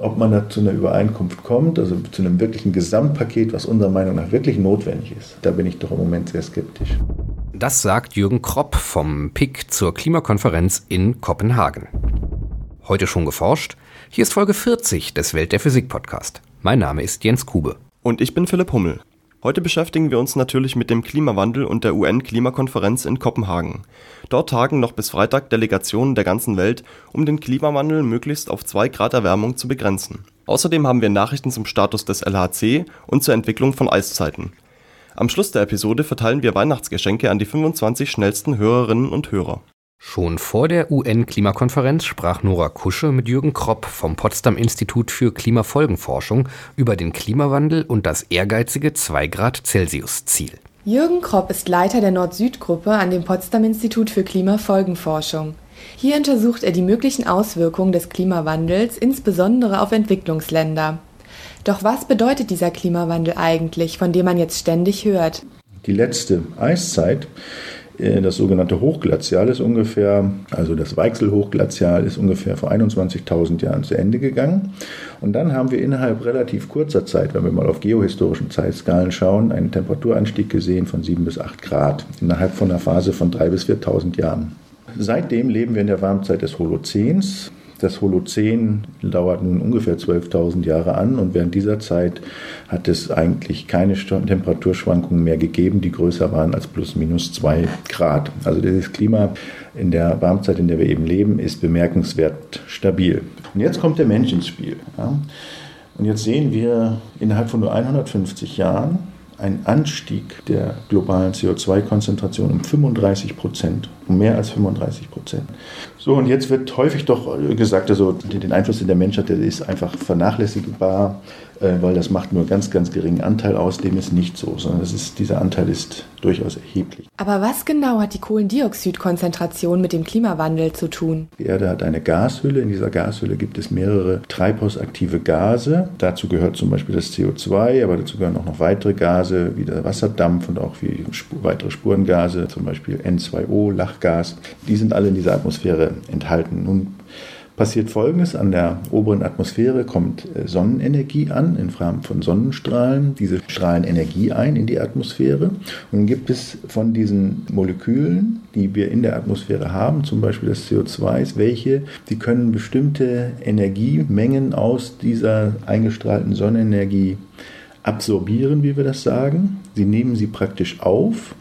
Ob man da zu einer Übereinkunft kommt, also zu einem wirklichen Gesamtpaket, was unserer Meinung nach wirklich notwendig ist, da bin ich doch im Moment sehr skeptisch. Das sagt Jürgen Kropp vom PIC zur Klimakonferenz in Kopenhagen. Heute schon geforscht? Hier ist Folge 40 des Welt der Physik Podcast. Mein Name ist Jens Kube. Und ich bin Philipp Hummel. Heute beschäftigen wir uns natürlich mit dem Klimawandel und der UN-Klimakonferenz in Kopenhagen. Dort tagen noch bis Freitag Delegationen der ganzen Welt, um den Klimawandel möglichst auf 2 Grad Erwärmung zu begrenzen. Außerdem haben wir Nachrichten zum Status des LHC und zur Entwicklung von Eiszeiten. Am Schluss der Episode verteilen wir Weihnachtsgeschenke an die 25 schnellsten Hörerinnen und Hörer. Schon vor der UN-Klimakonferenz sprach Nora Kusche mit Jürgen Kropp vom Potsdam-Institut für Klimafolgenforschung über den Klimawandel und das ehrgeizige 2 Grad Celsius-Ziel. Jürgen Kropp ist Leiter der Nord-Süd-Gruppe an dem Potsdam-Institut für Klimafolgenforschung. Hier untersucht er die möglichen Auswirkungen des Klimawandels, insbesondere auf Entwicklungsländer. Doch was bedeutet dieser Klimawandel eigentlich, von dem man jetzt ständig hört? Die letzte Eiszeit das sogenannte Hochglazial ist ungefähr, also das Weichselhochglazial ist ungefähr vor 21.000 Jahren zu Ende gegangen. Und dann haben wir innerhalb relativ kurzer Zeit, wenn wir mal auf geohistorischen Zeitskalen schauen, einen Temperaturanstieg gesehen von 7 bis 8 Grad innerhalb von einer Phase von 3.000 bis 4.000 Jahren. Seitdem leben wir in der Warmzeit des Holozäns. Das Holozän dauert nun ungefähr 12.000 Jahre an und während dieser Zeit hat es eigentlich keine Temperaturschwankungen mehr gegeben, die größer waren als plus minus 2 Grad. Also dieses Klima in der Warmzeit, in der wir eben leben, ist bemerkenswert stabil. Und jetzt kommt der Mensch ins Spiel. Ja? Und jetzt sehen wir innerhalb von nur 150 Jahren einen Anstieg der globalen CO2-Konzentration um 35 Prozent, um mehr als 35 Prozent. So, und jetzt wird häufig doch gesagt, also den Einfluss, den der Mensch hat, der ist einfach vernachlässigbar. Äh, weil das macht nur ganz, ganz geringen Anteil aus. Dem ist nicht so, sondern ist, dieser Anteil ist durchaus erheblich. Aber was genau hat die Kohlendioxidkonzentration mit dem Klimawandel zu tun? Die Erde hat eine Gashülle. In dieser Gashülle gibt es mehrere treibhausaktive Gase. Dazu gehört zum Beispiel das CO2, aber dazu gehören auch noch weitere Gase wie der Wasserdampf und auch wie weitere Spurengase, zum Beispiel N2O, Lachgas. Die sind alle in dieser Atmosphäre enthalten. Nun passiert Folgendes. An der oberen Atmosphäre kommt äh, Sonnenenergie an in Form von Sonnenstrahlen. Diese strahlen Energie ein in die Atmosphäre. Und dann gibt es von diesen Molekülen, die wir in der Atmosphäre haben, zum Beispiel das CO2, welche, die können bestimmte Energiemengen aus dieser eingestrahlten Sonnenenergie absorbieren, wie wir das sagen. Sie nehmen sie praktisch auf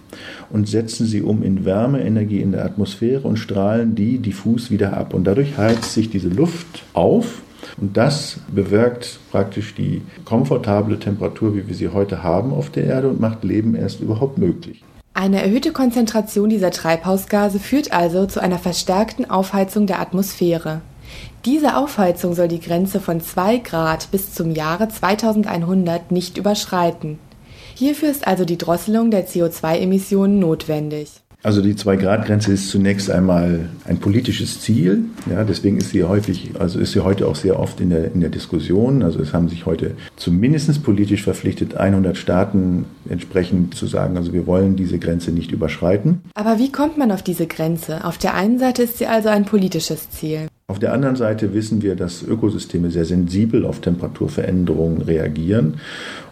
und setzen sie um in Wärmeenergie in der Atmosphäre und strahlen die diffus wieder ab. Und dadurch heizt sich diese Luft auf und das bewirkt praktisch die komfortable Temperatur, wie wir sie heute haben auf der Erde und macht Leben erst überhaupt möglich. Eine erhöhte Konzentration dieser Treibhausgase führt also zu einer verstärkten Aufheizung der Atmosphäre. Diese Aufheizung soll die Grenze von 2 Grad bis zum Jahre 2100 nicht überschreiten. Hierfür ist also die Drosselung der CO2-Emissionen notwendig. Also die Zwei-Grad-Grenze ist zunächst einmal ein politisches Ziel. Ja, deswegen ist sie häufig, also ist sie heute auch sehr oft in der, in der Diskussion. Also es haben sich heute zumindest politisch verpflichtet, 100 Staaten entsprechend zu sagen, also wir wollen diese Grenze nicht überschreiten. Aber wie kommt man auf diese Grenze? Auf der einen Seite ist sie also ein politisches Ziel. Auf der anderen Seite wissen wir, dass Ökosysteme sehr sensibel auf Temperaturveränderungen reagieren.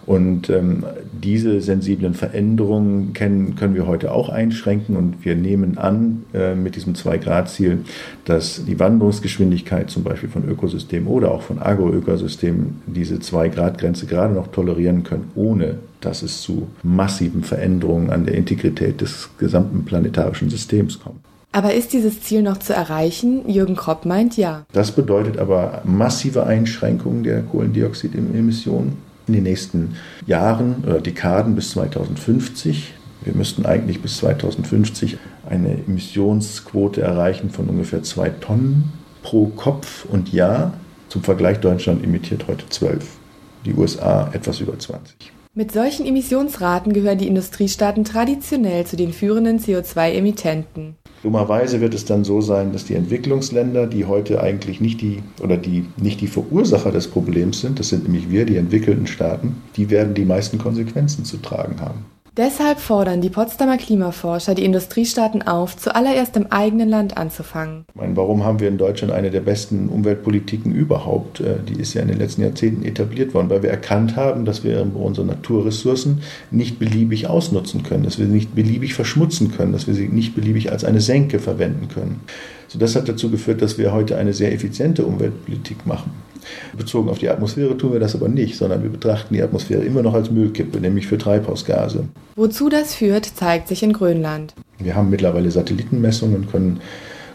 Und ähm, diese sensiblen Veränderungen kennen, können wir heute auch einschränken. Und wir nehmen an, äh, mit diesem 2-Grad-Ziel, dass die Wanderungsgeschwindigkeit zum Beispiel von Ökosystemen oder auch von Agroökosystemen diese 2-Grad-Grenze gerade noch tolerieren können, ohne dass es zu massiven Veränderungen an der Integrität des gesamten planetarischen Systems kommt. Aber ist dieses Ziel noch zu erreichen? Jürgen Kropp meint ja. Das bedeutet aber massive Einschränkungen der Kohlendioxidemissionen in den nächsten Jahren oder Dekaden bis 2050. Wir müssten eigentlich bis 2050 eine Emissionsquote erreichen von ungefähr zwei Tonnen pro Kopf und Jahr. Zum Vergleich, Deutschland emittiert heute 12, die USA etwas über 20. Mit solchen Emissionsraten gehören die Industriestaaten traditionell zu den führenden CO2-Emittenten. Dummerweise wird es dann so sein, dass die Entwicklungsländer, die heute eigentlich nicht die oder die nicht die Verursacher des Problems sind, das sind nämlich wir, die entwickelten Staaten, die werden die meisten Konsequenzen zu tragen haben. Deshalb fordern die Potsdamer Klimaforscher die Industriestaaten auf, zuallererst im eigenen Land anzufangen. Meine, warum haben wir in Deutschland eine der besten Umweltpolitiken überhaupt? Äh, die ist ja in den letzten Jahrzehnten etabliert worden, weil wir erkannt haben, dass wir unsere Naturressourcen nicht beliebig ausnutzen können, dass wir sie nicht beliebig verschmutzen können, dass wir sie nicht beliebig als eine Senke verwenden können. So, das hat dazu geführt, dass wir heute eine sehr effiziente Umweltpolitik machen. Bezogen auf die Atmosphäre tun wir das aber nicht, sondern wir betrachten die Atmosphäre immer noch als Müllkippe, nämlich für Treibhausgase. Wozu das führt, zeigt sich in Grönland. Wir haben mittlerweile Satellitenmessungen und können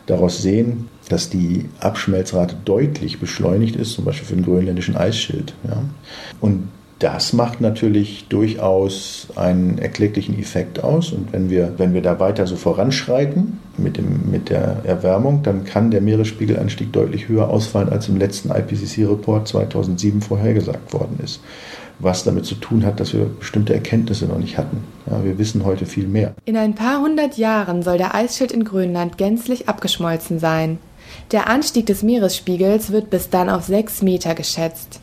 daraus sehen, dass die Abschmelzrate deutlich beschleunigt ist, zum Beispiel für den grönländischen Eisschild. Ja. Und das macht natürlich durchaus einen erklecklichen Effekt aus. Und wenn wir, wenn wir da weiter so voranschreiten mit, dem, mit der Erwärmung, dann kann der Meeresspiegelanstieg deutlich höher ausfallen, als im letzten IPCC-Report 2007 vorhergesagt worden ist. Was damit zu tun hat, dass wir bestimmte Erkenntnisse noch nicht hatten. Ja, wir wissen heute viel mehr. In ein paar hundert Jahren soll der Eisschild in Grönland gänzlich abgeschmolzen sein. Der Anstieg des Meeresspiegels wird bis dann auf sechs Meter geschätzt.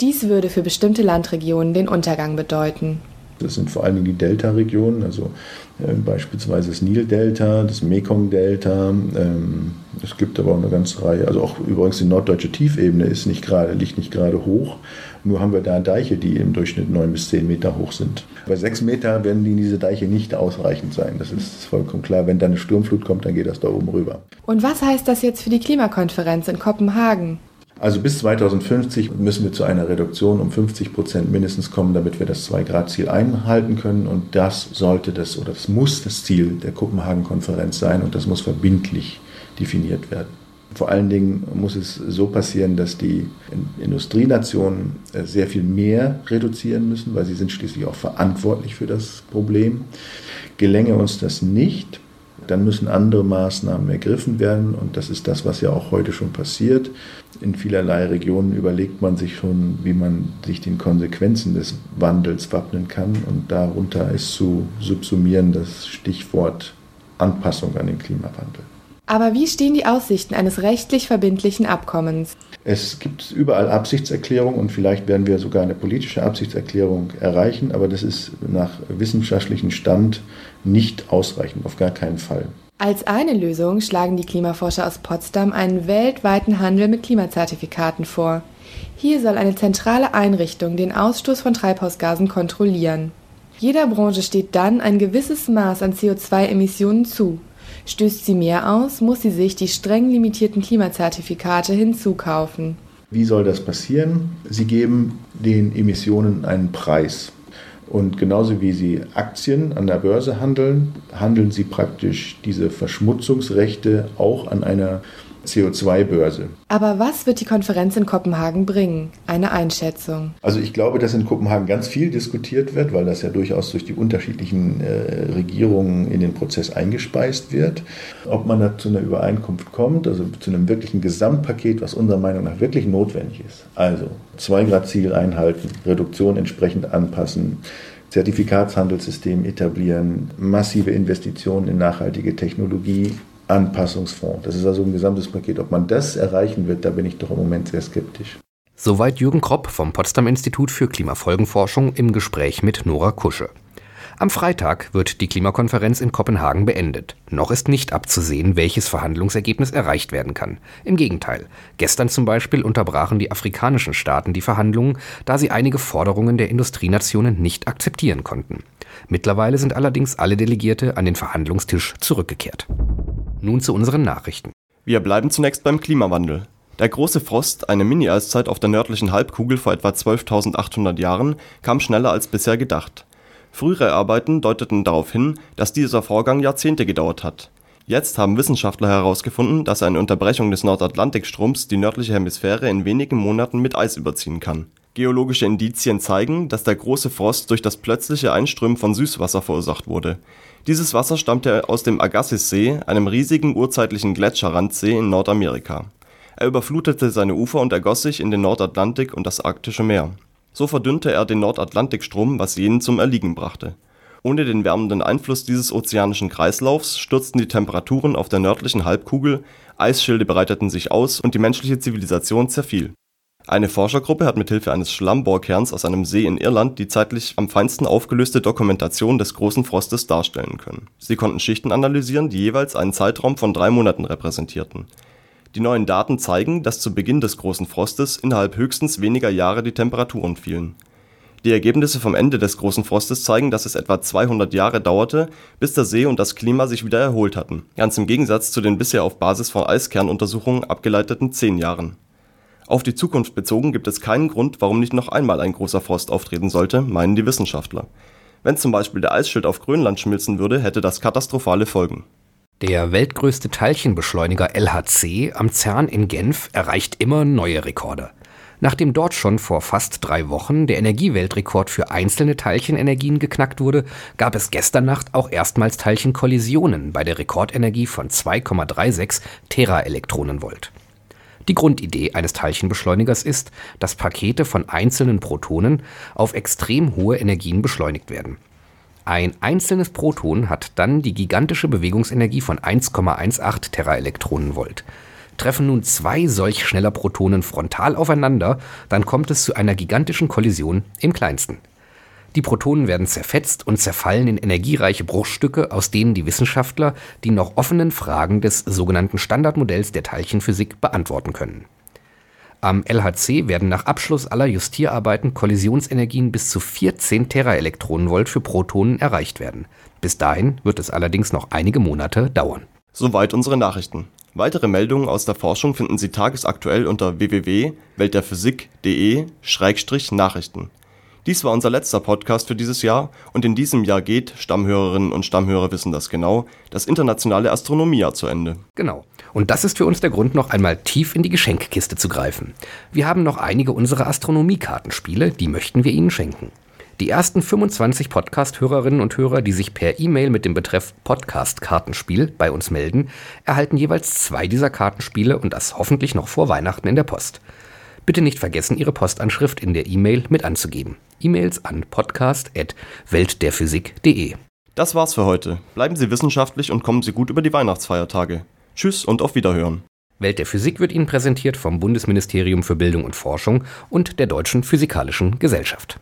Dies würde für bestimmte Landregionen den Untergang bedeuten. Das sind vor allen Dingen die Delta-Regionen, also äh, beispielsweise das Nil-Delta, das Mekong-Delta. Ähm, es gibt aber auch eine ganze Reihe, also auch übrigens die norddeutsche Tiefebene ist nicht grade, liegt nicht gerade hoch. Nur haben wir da Deiche, die im Durchschnitt neun bis zehn Meter hoch sind. Bei sechs Meter werden die, diese Deiche nicht ausreichend sein. Das ist vollkommen klar. Wenn da eine Sturmflut kommt, dann geht das da oben rüber. Und was heißt das jetzt für die Klimakonferenz in Kopenhagen? Also bis 2050 müssen wir zu einer Reduktion um 50 Prozent mindestens kommen, damit wir das 2-Grad-Ziel einhalten können. Und das sollte das oder das muss das Ziel der Kopenhagen-Konferenz sein und das muss verbindlich definiert werden. Vor allen Dingen muss es so passieren, dass die Industrienationen äh, sehr viel mehr reduzieren müssen, weil sie sind schließlich auch verantwortlich für das Problem. Gelänge uns das nicht, dann müssen andere Maßnahmen ergriffen werden und das ist das, was ja auch heute schon passiert. In vielerlei Regionen überlegt man sich schon, wie man sich den Konsequenzen des Wandels wappnen kann und darunter ist zu subsumieren das Stichwort Anpassung an den Klimawandel. Aber wie stehen die Aussichten eines rechtlich verbindlichen Abkommens? Es gibt überall Absichtserklärungen und vielleicht werden wir sogar eine politische Absichtserklärung erreichen, aber das ist nach wissenschaftlichem Stand nicht ausreichend, auf gar keinen Fall. Als eine Lösung schlagen die Klimaforscher aus Potsdam einen weltweiten Handel mit Klimazertifikaten vor. Hier soll eine zentrale Einrichtung den Ausstoß von Treibhausgasen kontrollieren. Jeder Branche steht dann ein gewisses Maß an CO2-Emissionen zu. Stößt sie mehr aus, muss sie sich die streng limitierten Klimazertifikate hinzukaufen. Wie soll das passieren? Sie geben den Emissionen einen Preis. Und genauso wie Sie Aktien an der Börse handeln, handeln Sie praktisch diese Verschmutzungsrechte auch an einer CO2-Börse. Aber was wird die Konferenz in Kopenhagen bringen? Eine Einschätzung. Also ich glaube, dass in Kopenhagen ganz viel diskutiert wird, weil das ja durchaus durch die unterschiedlichen äh, Regierungen in den Prozess eingespeist wird. Ob man da zu einer Übereinkunft kommt, also zu einem wirklichen Gesamtpaket, was unserer Meinung nach wirklich notwendig ist. Also 2-Grad-Ziel einhalten, Reduktion entsprechend anpassen. Zertifikatshandelssystem etablieren, massive Investitionen in nachhaltige Technologie, Anpassungsfonds. Das ist also ein gesamtes Paket. Ob man das erreichen wird, da bin ich doch im Moment sehr skeptisch. Soweit Jürgen Kropp vom Potsdam Institut für Klimafolgenforschung im Gespräch mit Nora Kusche. Am Freitag wird die Klimakonferenz in Kopenhagen beendet. Noch ist nicht abzusehen, welches Verhandlungsergebnis erreicht werden kann. Im Gegenteil. Gestern zum Beispiel unterbrachen die afrikanischen Staaten die Verhandlungen, da sie einige Forderungen der Industrienationen nicht akzeptieren konnten. Mittlerweile sind allerdings alle Delegierte an den Verhandlungstisch zurückgekehrt. Nun zu unseren Nachrichten. Wir bleiben zunächst beim Klimawandel. Der große Frost, eine Mini-Eiszeit auf der nördlichen Halbkugel vor etwa 12.800 Jahren, kam schneller als bisher gedacht. Frühere Arbeiten deuteten darauf hin, dass dieser Vorgang Jahrzehnte gedauert hat. Jetzt haben Wissenschaftler herausgefunden, dass eine Unterbrechung des Nordatlantikstroms die nördliche Hemisphäre in wenigen Monaten mit Eis überziehen kann. Geologische Indizien zeigen, dass der große Frost durch das plötzliche Einströmen von Süßwasser verursacht wurde. Dieses Wasser stammte aus dem Agassiz-See, einem riesigen urzeitlichen Gletscherrandsee in Nordamerika. Er überflutete seine Ufer und ergoss sich in den Nordatlantik und das Arktische Meer so verdünnte er den Nordatlantikstrom, was jenen zum Erliegen brachte. Ohne den wärmenden Einfluss dieses ozeanischen Kreislaufs stürzten die Temperaturen auf der nördlichen Halbkugel, Eisschilde breiteten sich aus und die menschliche Zivilisation zerfiel. Eine Forschergruppe hat mithilfe eines Schlammbohrkerns aus einem See in Irland die zeitlich am feinsten aufgelöste Dokumentation des Großen Frostes darstellen können. Sie konnten Schichten analysieren, die jeweils einen Zeitraum von drei Monaten repräsentierten. Die neuen Daten zeigen, dass zu Beginn des Großen Frostes innerhalb höchstens weniger Jahre die Temperaturen fielen. Die Ergebnisse vom Ende des Großen Frostes zeigen, dass es etwa 200 Jahre dauerte, bis der See und das Klima sich wieder erholt hatten, ganz im Gegensatz zu den bisher auf Basis von Eiskernuntersuchungen abgeleiteten zehn Jahren auf die Zukunft bezogen gibt es keinen Grund, warum nicht noch einmal ein großer Frost auftreten sollte, meinen die Wissenschaftler. Wenn zum Beispiel der Eisschild auf Grönland schmilzen würde, hätte das katastrophale Folgen. Der weltgrößte Teilchenbeschleuniger LHC am CERN in Genf erreicht immer neue Rekorde. Nachdem dort schon vor fast drei Wochen der Energieweltrekord für einzelne Teilchenenergien geknackt wurde, gab es gestern Nacht auch erstmals Teilchenkollisionen bei der Rekordenergie von 2,36 Teraelektronenvolt. Die Grundidee eines Teilchenbeschleunigers ist, dass Pakete von einzelnen Protonen auf extrem hohe Energien beschleunigt werden. Ein einzelnes Proton hat dann die gigantische Bewegungsenergie von 1,18 Teraelektronenvolt. Treffen nun zwei solch schneller Protonen frontal aufeinander, dann kommt es zu einer gigantischen Kollision im kleinsten die Protonen werden zerfetzt und zerfallen in energiereiche Bruchstücke, aus denen die Wissenschaftler die noch offenen Fragen des sogenannten Standardmodells der Teilchenphysik beantworten können. Am LHC werden nach Abschluss aller Justierarbeiten Kollisionsenergien bis zu 14 Teraelektronenvolt für Protonen erreicht werden. Bis dahin wird es allerdings noch einige Monate dauern. Soweit unsere Nachrichten. Weitere Meldungen aus der Forschung finden Sie tagesaktuell unter www.weltderphysik.de-nachrichten. Dies war unser letzter Podcast für dieses Jahr und in diesem Jahr geht, Stammhörerinnen und Stammhörer wissen das genau, das internationale Astronomiejahr zu Ende. Genau. Und das ist für uns der Grund, noch einmal tief in die Geschenkkiste zu greifen. Wir haben noch einige unserer Astronomiekartenspiele, die möchten wir Ihnen schenken. Die ersten 25 Podcast-Hörerinnen und Hörer, die sich per E-Mail mit dem Betreff Podcast-Kartenspiel bei uns melden, erhalten jeweils zwei dieser Kartenspiele und das hoffentlich noch vor Weihnachten in der Post. Bitte nicht vergessen, Ihre Postanschrift in der E-Mail mit anzugeben. E-Mails an podcast.weltderphysik.de. Das war's für heute. Bleiben Sie wissenschaftlich und kommen Sie gut über die Weihnachtsfeiertage. Tschüss und auf Wiederhören. Welt der Physik wird Ihnen präsentiert vom Bundesministerium für Bildung und Forschung und der Deutschen Physikalischen Gesellschaft.